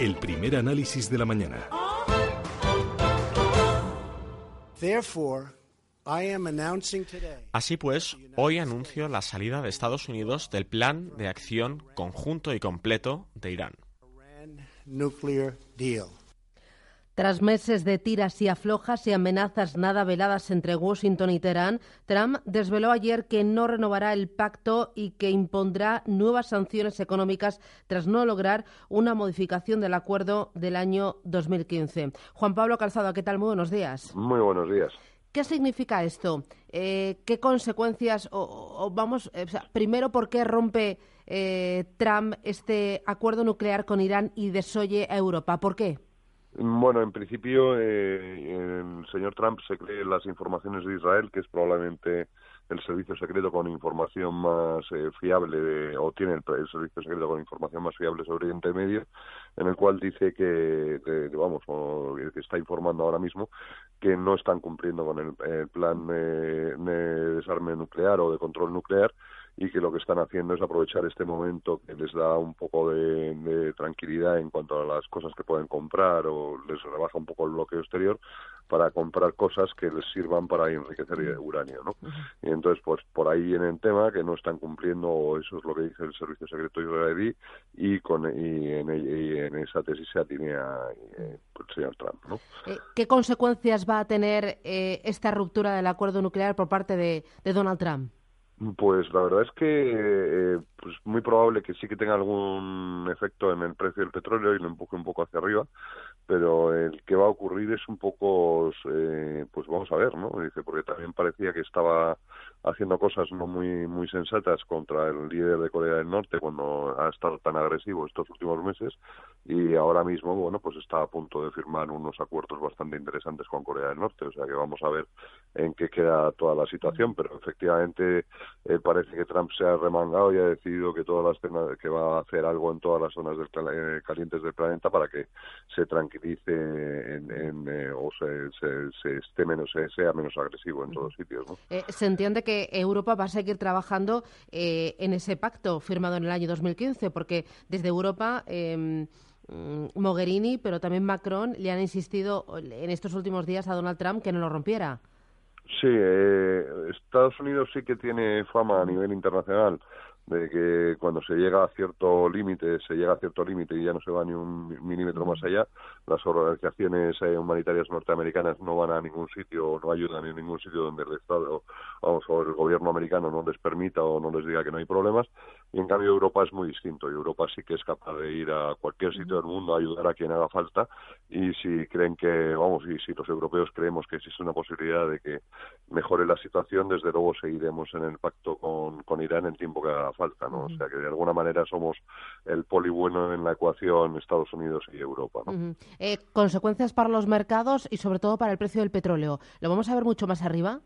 El primer análisis de la mañana. Así pues, hoy anuncio la salida de Estados Unidos del Plan de Acción Conjunto y Completo de Irán. Tras meses de tiras y aflojas y amenazas nada veladas entre Washington y Teherán, Trump desveló ayer que no renovará el pacto y que impondrá nuevas sanciones económicas tras no lograr una modificación del acuerdo del año 2015. Juan Pablo Calzado, ¿qué tal? Muy buenos días. Muy buenos días. ¿Qué significa esto? Eh, ¿Qué consecuencias? O, vamos, eh, primero, ¿por qué rompe eh, Trump este acuerdo nuclear con Irán y desoye a Europa? ¿Por qué? Bueno, en principio eh, el señor Trump se cree las informaciones de Israel, que es probablemente el servicio secreto con información más eh, fiable, o tiene el, servicio secreto con información más fiable sobre Oriente Medio, en el cual dice que, vamos, que está informando ahora mismo que no están cumpliendo con el, plan de desarme nuclear o de control nuclear y que lo que están haciendo es aprovechar este momento que les da un poco de, tranquilidad en cuanto a las cosas que pueden comprar o les rebaja un poco el bloqueo exterior para comprar cosas que les sirvan para enriquecer uranio, ¿no? Y entonces, pues por ahí viene el tema que no están cumpliendo, eso es lo que dice el Servicio Secreto israelí, y, con, y, en, esa tesis se alinea eh, el señor Trump, ¿no? Eh, ¿Qué consecuencias va a tener eh, esta ruptura del acuerdo nuclear por parte de Donald Trump? Pues la verdad es que eh, pues muy probable que sí que tenga algún efecto en el precio del petróleo y lo empuje un poco hacia arriba, pero el que va a ocurrir es un poco, eh, pues vamos a ver, ¿no? Dice, porque también parecía que estaba haciendo cosas no muy muy sensatas contra el líder de Corea del Norte cuando ha estado tan agresivo estos últimos meses y ahora mismo, bueno, pues está a punto de firmar unos acuerdos bastante interesantes con Corea del Norte, o sea que vamos a ver en qué queda toda la situación, pero efectivamente eh, parece que Trump se ha remangado y ha decidido que todas las que va a hacer algo en todas las zonas del, eh, calientes del planeta para que se tranquilice en, eh, o se, se, esté menos sea menos agresivo en todos sitios, ¿no? se entiende que Europa va a seguir trabajando eh, en ese pacto firmado en el año 2015, porque desde Europa em, mm, Mogherini, pero también Macron, le han insistido en estos últimos días a Donald Trump que no lo rompiera. Sí, eh, Estados Unidos sí que tiene fama a nivel internacional de que cuando se llega a cierto límite, se llega a cierto límite y ya no se va ni un milímetro más allá, las organizaciones eh, humanitarias norteamericanas no van a ningún sitio, no ayudan en ningún sitio donde el Estado, vamos, o el gobierno americano no les permita o no les diga que no hay problemas, y en cambio Europa es muy distinto, y Europa sí que es capaz de ir a cualquier sitio del mundo a ayudar a quien haga falta, y si creen que, vamos, y si los europeos creemos que existe una posibilidad de que mejore la situación, desde luego seguiremos en el pacto con, con Irán en tiempo que haga falta, ¿no? O sea que de alguna manera somos el poli bueno en la ecuación Estados Unidos y Europa, ¿no? Eh, consecuencias para los mercados y sobre todo para el precio del petróleo. ¿Lo vamos a ver mucho más arriba?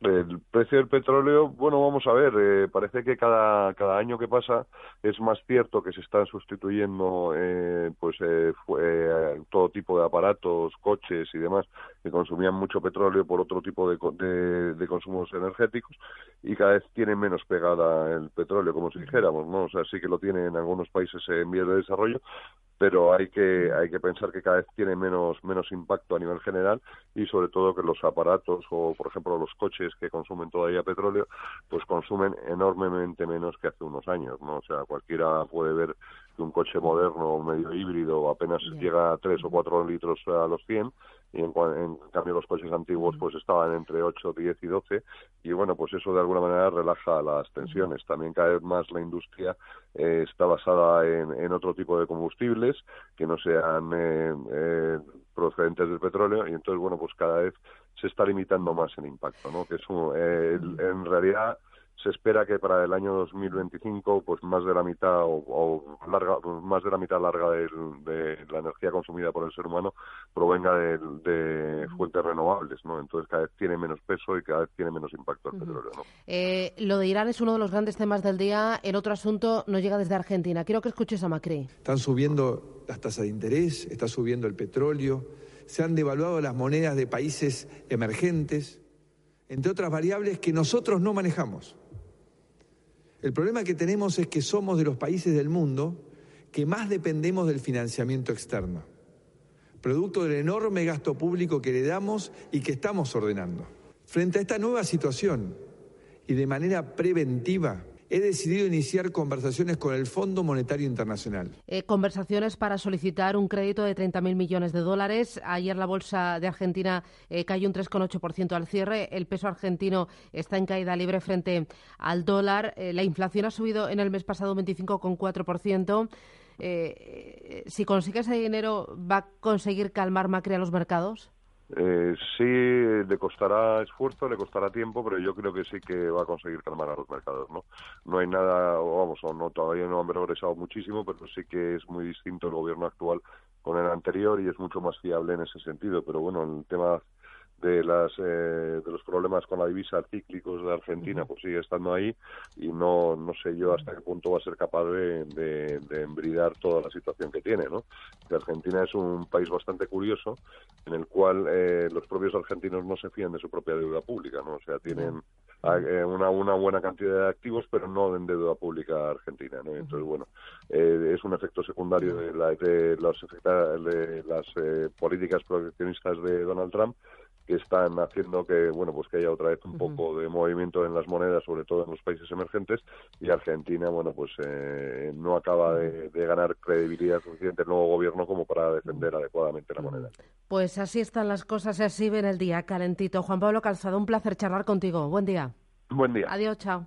El precio del petróleo, bueno, vamos a ver, eh, parece que cada, cada año que pasa es más cierto que se están sustituyendo eh, pues eh, tipo de aparatos, coches y demás que consumían mucho petróleo por otro tipo de, de, consumos energéticos y cada vez tiene menos pegada el petróleo, como si dijéramos, ¿no? O sea, sí que lo tiene en algunos países en vías de desarrollo, pero hay que hay que pensar que cada vez tiene menos menos impacto a nivel general y sobre todo que los aparatos o por ejemplo los coches que consumen todavía petróleo pues consumen enormemente menos que hace unos años no o sea cualquiera puede ver que un coche moderno medio híbrido apenas llega a 3 o 4 litros a los 100 y en, cambio los coches antiguos pues estaban entre 8, 10 y 12 y bueno pues eso de alguna manera relaja las tensiones. También cada vez más la industria eh, está basada en, otro tipo de combustibles que no sean eh, eh, procedentes del petróleo y entonces bueno pues cada vez se está limitando más el impacto no que es en realidad se espera que para el año 2025 pues más de la mitad o, larga más de la mitad larga de, la energía consumida por el ser humano provenga de, fuentes renovables no entonces cada vez tiene menos peso y cada vez tiene menos impacto el petróleo ¿no? Eh, lo de Irán es uno de los grandes temas del día. El otro asunto nos llega desde Argentina. Quiero que escuches a Macri. Están subiendo las tasas de interés está subiendo el petróleo se han devaluado las monedas de países emergentes entre otras variables que nosotros no manejamos el problema que tenemos es que somos de los países del mundo que más dependemos del financiamiento externo, producto del enorme gasto público que le damos y que estamos ordenando. Frente a esta nueva situación y de manera preventiva, he decidido iniciar conversaciones con el Fondo Monetario Internacional. Eh, conversaciones para solicitar un crédito de 30.000 millones de dólares. Ayer la bolsa de Argentina eh, cayó un 3,8% al cierre. El peso argentino está en caída libre frente al dólar. Eh, la inflación ha subido en el mes pasado un 25,4%. si consigue ese dinero, ¿va a conseguir calmar Macri a los mercados? Eh, sí, le costará esfuerzo, le costará tiempo, pero yo creo que sí que va a conseguir calmar a los mercados, ¿no? No hay nada, vamos, o no, todavía no han progresado muchísimo, pero sí que es muy distinto el gobierno actual con el anterior y es mucho más fiable en ese sentido. Pero bueno, el tema de las eh, de los problemas con la divisa cíclicos de Argentina pues sigue estando ahí y no no sé yo hasta qué punto va a ser capaz de, de, embridar toda la situación que tiene no Argentina es un país bastante curioso en el cual eh, los propios argentinos no se fían de su propia deuda pública no o sea tienen eh, una, una buena cantidad de activos pero no en deuda pública argentina no entonces bueno es un efecto secundario de, la, de, de las políticas proteccionistas de Donald Trump que están haciendo que bueno pues que haya otra vez un poco de movimiento en las monedas sobre todo en los países emergentes y Argentina bueno pues eh, no acaba de, ganar credibilidad suficiente el nuevo gobierno como para defender adecuadamente la moneda. Pues así están las cosas y así ven el día calentito. Juan Pablo Calzado un placer charlar contigo. Buen día. Buen día. Adiós chao